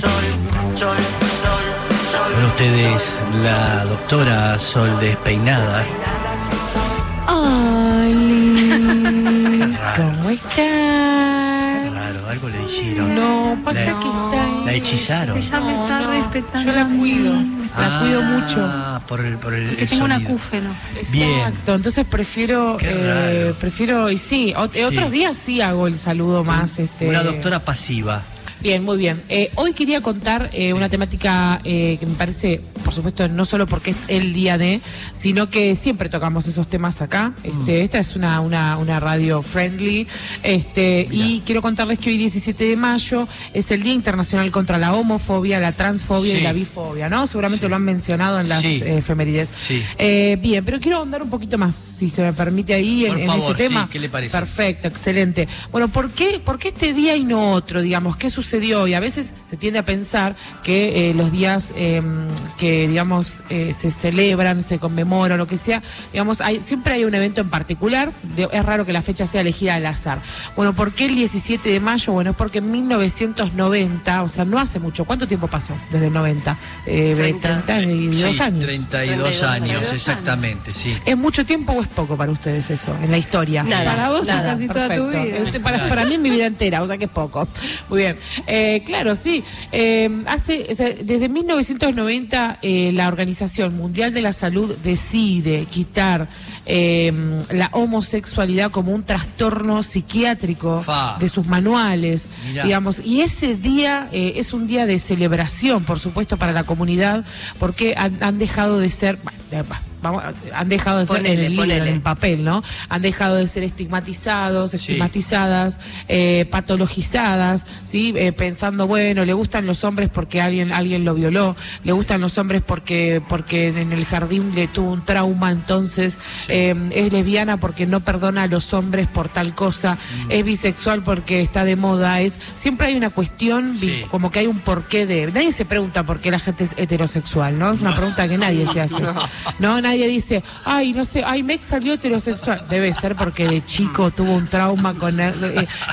Con ustedes, la doctora Sol Despeinada. Hola, ¿cómo estás? Claro, algo le hicieron. No, pasa que está ahí. La hechizaron. Ella me está respetando. Yo la cuido. La ah, cuido mucho. Por el, por el, Porque el tengo un acúfeno. Bien. Exacto. Entonces prefiero, eh, prefiero y sí, otros días sí hago el saludo más. Este, Una doctora pasiva. Bien, muy bien. Eh, hoy quería contar eh, una temática eh, que me parece, por supuesto, no solo porque es el día de, sino que siempre tocamos esos temas acá. Mm. Este, Esta es una, una, una radio friendly. Este, y quiero contarles que hoy, 17 de mayo, es el Día Internacional contra la Homofobia, la Transfobia y la Bifobia, ¿no? Seguramente lo han mencionado en las Sí. eh, efemérides. Eh, bien, pero quiero ahondar un poquito más, si se me permite ahí, en, Por en favor, ese tema. sí, ¿qué le parece? Perfecto, excelente. Bueno, ¿por qué, ¿por qué este día y no otro? Digamos, ¿qué sucedió hoy? A veces se tiende a pensar que eh, los días eh, digamos, eh, se celebran, se conmemoran, lo que sea, digamos, hay, siempre hay un evento en particular. de- es raro que la fecha sea elegida al azar. Bueno, ¿por qué el 17 de mayo? Bueno, es porque en 1990, o sea, no hace mucho. ¿Cuánto tiempo pasó desde el 90? Eh, 30. 32 Sí, años. 32 32 años, exactamente, sí. ¿Es mucho tiempo o es poco para ustedes eso, en la historia? Nada, Para vos es nada, casi toda tu vida. Este, Para, para mí es mi vida entera, o sea que es poco. Muy bien. Eh, claro, sí. Eh, hace, o sea, desde 1990 eh, la Organización Mundial de la Salud decide quitar eh, la homosexualidad como un trastorno psiquiátrico Fa. de sus manuales, Mirá. digamos. Y ese día eh, es un día de celebración, por supuesto, para la comunidad, porque han, han dejado de ser... bueno, de- bah, vamos, han dejado de ser en el, ponele. en el papel, ¿no? Han dejado de ser estigmatizados, estigmatizadas, eh, patologizadas, ¿sí? Eh, pensando, bueno, le gustan los hombres porque alguien alguien lo violó, le gustan los hombres porque porque en el jardín le tuvo un trauma, entonces eh, es lesbiana porque no perdona a los hombres por tal cosa, Mm. es bisexual porque está de moda, es siempre hay una cuestión, Sí. como que hay un porqué de... Nadie se pregunta por qué la gente es heterosexual, ¿no? Es una pregunta que nadie se hace. No, nadie dice, ay, no sé, ay, Mex salió heterosexual. Debe ser porque de chico tuvo un trauma con eh,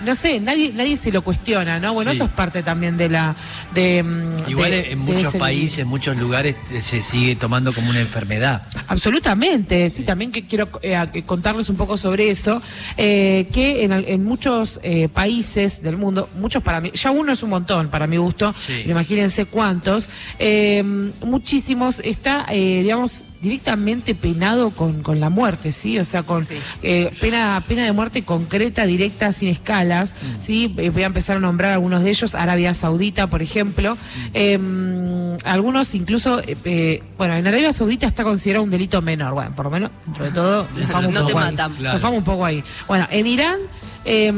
no sé, nadie, nadie se lo cuestiona, ¿no? Bueno, Sí. eso es parte también de la. De, mm, Igual de- en muchos países, en muchos lugares eh, se sigue tomando como una enfermedad. Absolutamente, sí, también que quiero eh, que contarles un poco sobre eso, eh, que en, en muchos eh, países del mundo, muchos para mí, ya uno es un montón para mi gusto, Sí. pero imagínense cuántos, eh, muchísimos está, eh, digamos, directamente penado con, con la muerte, ¿sí? O sea, con Sí. eh, pena, pena de muerte concreta, directa, sin escalas, ¿sí? Eh, voy a empezar a nombrar algunos de ellos, Arabia Saudita, por ejemplo. Eh, algunos incluso, eh, eh, bueno, en Arabia Saudita está considerado un delito menor, bueno, por lo menos, dentro de todo, un No te poco ahí. matan. Claro. Un poco ahí. Bueno, en Irán... eh,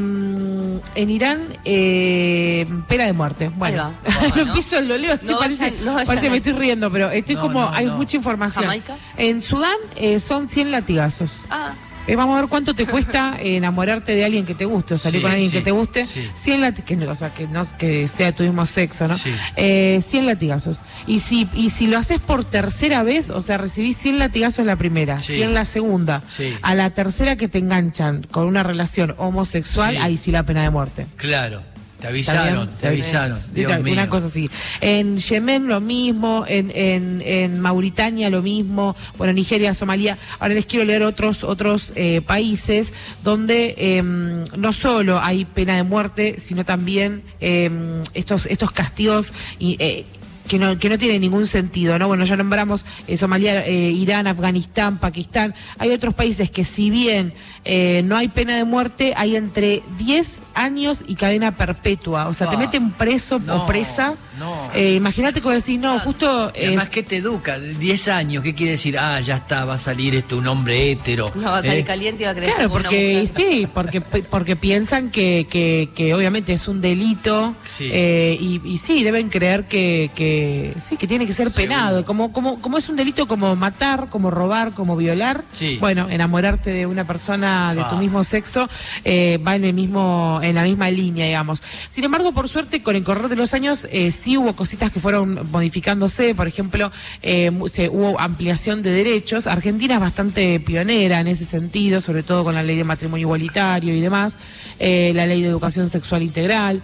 en Irán, eh, pena de muerte. Bueno, Ahí va. empiezo el sí, No parece, vayan- no vayan parece que me ahí. estoy riendo, pero estoy No, como, no, hay no. mucha información. ¿Jamaica? En Sudán eh, son 100 latigazos. Ah, Eh, vamos a ver cuánto te cuesta enamorarte de alguien que te guste o salir Sí, con alguien sí, que te guste. sí. 100 latigazos, que, o sea, que, no, que sea tu mismo sexo, ¿no? Sí. Eh, 100 latigazos. Y si, y si lo haces por tercera vez, o sea, recibís 100 latigazos la primera, Sí. 100 la segunda, Sí. a la tercera que te enganchan con una relación homosexual, ahí sí la pena de muerte. Claro, te ¿Está avisaron, te avisaron. Dios mío. Una cosa así. En Yemen lo mismo, en, en, en Mauritania lo mismo, bueno, Nigeria, Somalia. Ahora les quiero leer otros, otros eh, países donde em, no solo hay pena de muerte, sino también em, estos, estos castigos y, eh, que no, que no tiene ningún sentido, ¿no? Bueno, ya nombramos eh, Somalia, eh, Irán, Afganistán, Pakistán. Hay otros países que si bien eh, no hay pena de muerte, hay entre 10 años y cadena perpetua. O sea, te Ah. meten preso No, o presa. no. Eh, Imagínate que decís, no, justo... Y además, es- ¿qué te educa? 10 años, ¿qué quiere decir? Ah, ya está, va a salir este un hombre hétero. no va a salir ¿Eh? caliente y va a creer Claro, es porque mujer. sí, porque porque piensan que, que, que obviamente es un delito Sí. eh, y, y sí deben creer que, que sí que tiene que ser penado, como como como es un delito como matar, como robar, como violar. Sí. Bueno, enamorarte de una persona de tu mismo sexo eh, va en el mismo en la misma línea, digamos. Sin embargo, por suerte, con el correr de los años, eh, sí hubo cositas que fueron modificándose. Por ejemplo, eh, se, hubo ampliación de derechos. Argentina es bastante pionera en ese sentido, sobre todo con la ley de matrimonio igualitario y demás, eh, la ley de educación sexual integral,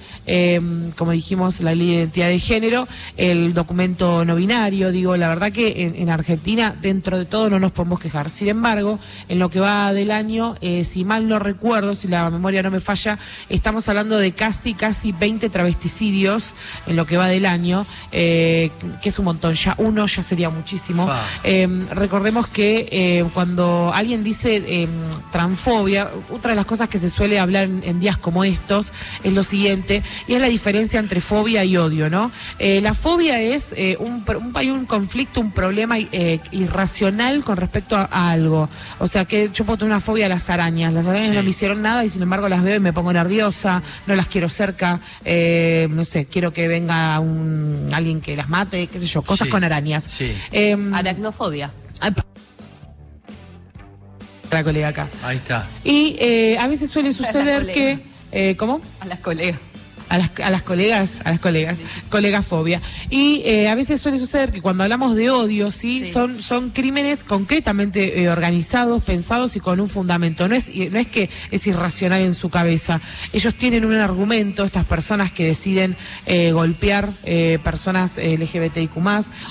como dijimos, la ley de identidad de género, el documento no binario. Digo, la verdad que en, en Argentina, dentro de todo, no nos podemos quejar. Sin embargo, en lo que va del año, si mal no recuerdo, si la memoria no me falla, estamos hablando de casi, casi 20 travesticidios en lo que va del año, eh, que es un montón, ya uno ya sería muchísimo. Em, recordemos que eh, cuando alguien dice em, transfobia, otra de las cosas que se suele hablar en, días como estos es lo siguiente, y es la diferencia entre fobia y odio, ¿no? Eh, la fobia es un, hay un conflicto, un problema irracional con respecto a, algo. O sea que yo puedo tener una fobia a las arañas, las arañas no me hicieron nada y sin embargo las veo y me pongo nerviosa, no las quiero cerca, eh, no sé, quiero que venga un, alguien que las mate, qué sé yo, cosas con arañas. Sí. Em, Aracnofobia. La colega acá. Ahí está. Y eh, a veces suele suceder que... Eh, ¿Cómo? A las colegas a las, a las colegas, a las colegas, colegafobia. Y eh, a veces suele suceder que cuando hablamos de odio, sí, son son crímenes concretamente eh, organizados, pensados y con un fundamento. No es no es que es irracional en su cabeza. Ellos tienen un argumento, estas personas que deciden eh, golpear personas LGBTIQ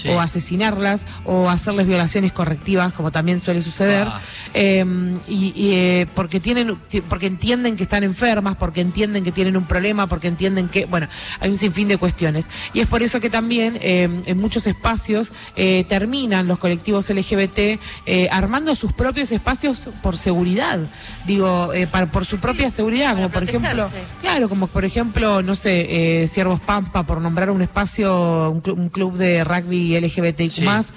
o asesinarlas o hacerles violaciones correctivas, como también suele suceder, ah. em, y, porque tienen porque entienden que están enfermas, porque entienden que tienen un problema, porque entienden que, bueno, hay un sinfín de cuestiones. Y es por eso que también eh, en muchos espacios eh, terminan los colectivos LGBT eh, armando sus propios espacios por seguridad, digo, para, por su propia seguridad, como por ejemplo, claro, como por ejemplo, no sé, Siervos Pampa, por nombrar un espacio, un, club de rugby LGBTIQ más,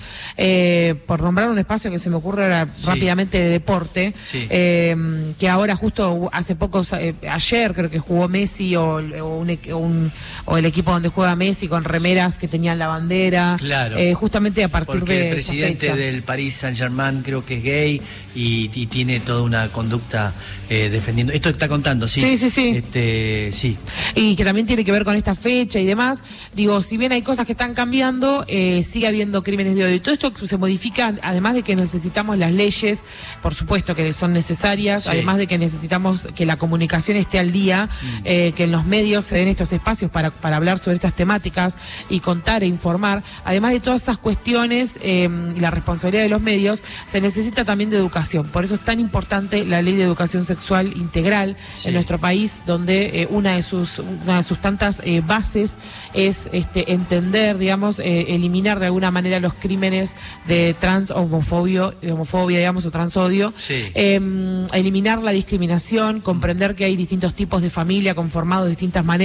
por nombrar un espacio que se me ocurre rápidamente de deporte, que ahora justo hace poco, ayer creo que jugó Messi o, o un, o el equipo donde juega Messi con remeras que tenían la bandera. Claro. Eh, justamente a partir Porque de. El presidente del Paris Saint-Germain creo que es gay y, tiene toda una conducta eh, defendiendo. Esto está contando, sí. Sí, sí, sí. Este, sí. Y que también tiene que ver con esta fecha y demás. Digo, si bien hay cosas que están cambiando, eh, sigue habiendo crímenes de odio. Y todo esto se modifica, además de que necesitamos las leyes, por supuesto que son necesarias, además de que necesitamos que la comunicación esté al día, mm. que en los medios se den estos espacios para, para hablar sobre estas temáticas y contar e informar, además de todas esas cuestiones y la responsabilidad de los medios, se necesita también de educación. Por eso es tan importante la ley de educación sexual integral en nuestro país, donde eh, una, de sus, una de sus tantas eh, bases es este, entender, digamos, eh, eliminar de alguna manera los crímenes de trans homofobia, homofobia digamos, o transodio, em, eliminar la discriminación, comprender que hay distintos tipos de familia conformados de distintas maneras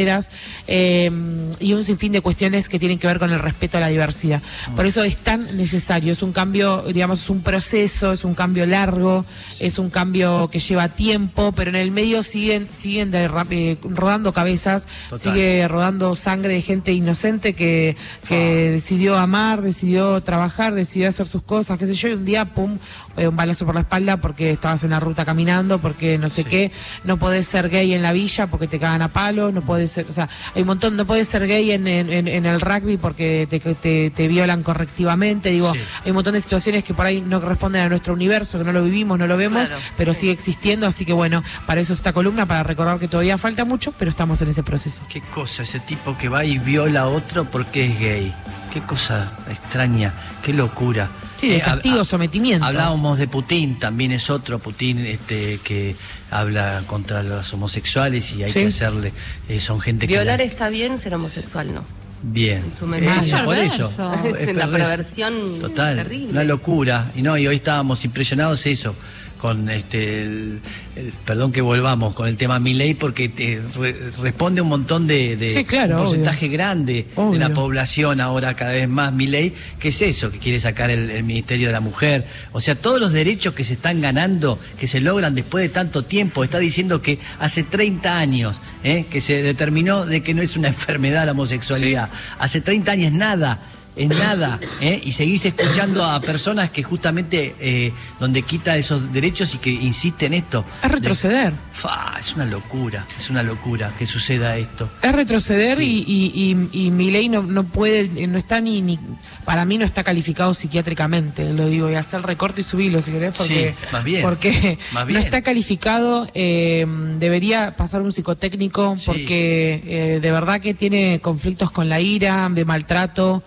eh, y un sinfín de cuestiones que tienen que ver con el respeto a la diversidad. Por eso es tan necesario, es un cambio, digamos, es un proceso, es un cambio largo, es un cambio que lleva tiempo, pero en el medio siguen, siguen eh, rodando cabezas, sigue rodando sangre de gente inocente que, que decidió amar, decidió trabajar, decidió hacer sus cosas, qué sé yo, y un día, pum, eh, un balazo por la espalda porque estabas en la ruta caminando, porque no sé qué, no podés ser gay en la villa porque te cagan a palo, no podés ser, o sea, hay un montón, no puedes ser gay en, en, el rugby porque te, te, violan correctivamente, digo, hay un montón de situaciones que por ahí no corresponden a nuestro universo, que no lo vivimos, no lo vemos, pero sigue existiendo, así que bueno, para eso esta columna, para recordar que todavía falta mucho, pero estamos en ese proceso. Qué cosa, ese tipo que va y viola a otro porque es gay. Qué cosa extraña, qué locura. Sí, de eh, castigo, sometimiento. Hablábamos de Putin, también es otro Putin este, que habla contra los homosexuales y hay que hacerle. Eh, son gente Violar está bien, ser homosexual no. Bien. En su eso, por eso. Es una perversión Total, terrible. Una locura. Y no, y hoy estábamos impresionados eso con este, el, perdón que volvamos con el tema Miley porque te responde un montón de, un porcentaje grande de la población ahora cada vez más Miley, que es eso, que quiere sacar el, Ministerio de la Mujer, o sea, todos los derechos que se están ganando, que se logran después de tanto tiempo, está diciendo que hace 30 años ¿eh? que se determinó de que no es una enfermedad la homosexualidad, hace 30 años nada es nada, ¿eh? y seguís escuchando a personas que justamente eh, donde quita esos derechos y que insiste en esto. Es retroceder. es una locura, es una locura que suceda esto. Es retroceder y, y, y, mi ley no, no puede, no está ni, ni, para mí no está calificado psiquiátricamente, lo digo, y hacer recorte y subirlo si querés, porque, más bien, porque no está calificado, eh, debería pasar un psicotécnico, porque de verdad que tiene conflictos con la ira, de maltrato.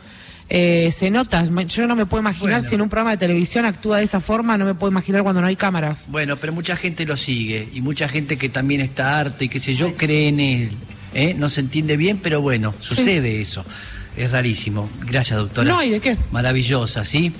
Eh, se nota. Yo no me puedo imaginar si en un programa de televisión actúa de esa forma, no me puedo imaginar cuando no hay cámaras. Bueno, pero mucha gente lo sigue y mucha gente que también está harto y que sé yo cree en él. ¿eh? No se entiende bien, pero bueno, sucede eso. Es rarísimo. Gracias, doctora. No, ¿y de qué? Maravillosa, ¿sí?